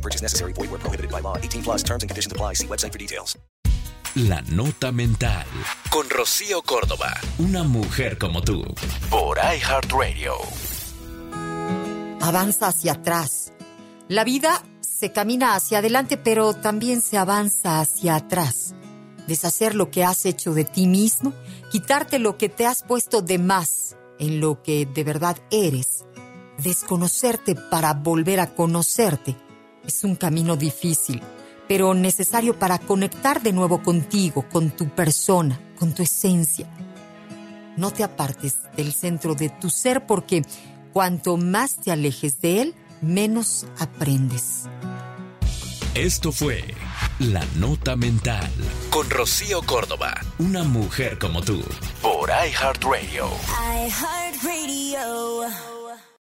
No purchase necessary. Void where prohibited by law. 18 plus terms and conditions apply. See website for details. La Nota Mental. Con Rocío Córdoba. Una mujer como tú. Por iHeartRadio. Avanza hacia atrás. La vida se camina hacia adelante, pero también se avanza hacia atrás. Deshacer lo que has hecho de ti mismo, quitarte lo que te has puesto de más en lo que de verdad eres, desconocerte para volver a conocerte. Es un camino difícil, pero necesario para conectar de nuevo contigo, con tu persona, con tu esencia. No te apartes del centro de tu ser porque cuanto más te alejes de él, menos aprendes. Esto fue La Nota Mental. Con Rocío Córdoba. Una mujer como tú. Por iHeartRadio. iHeartRadio.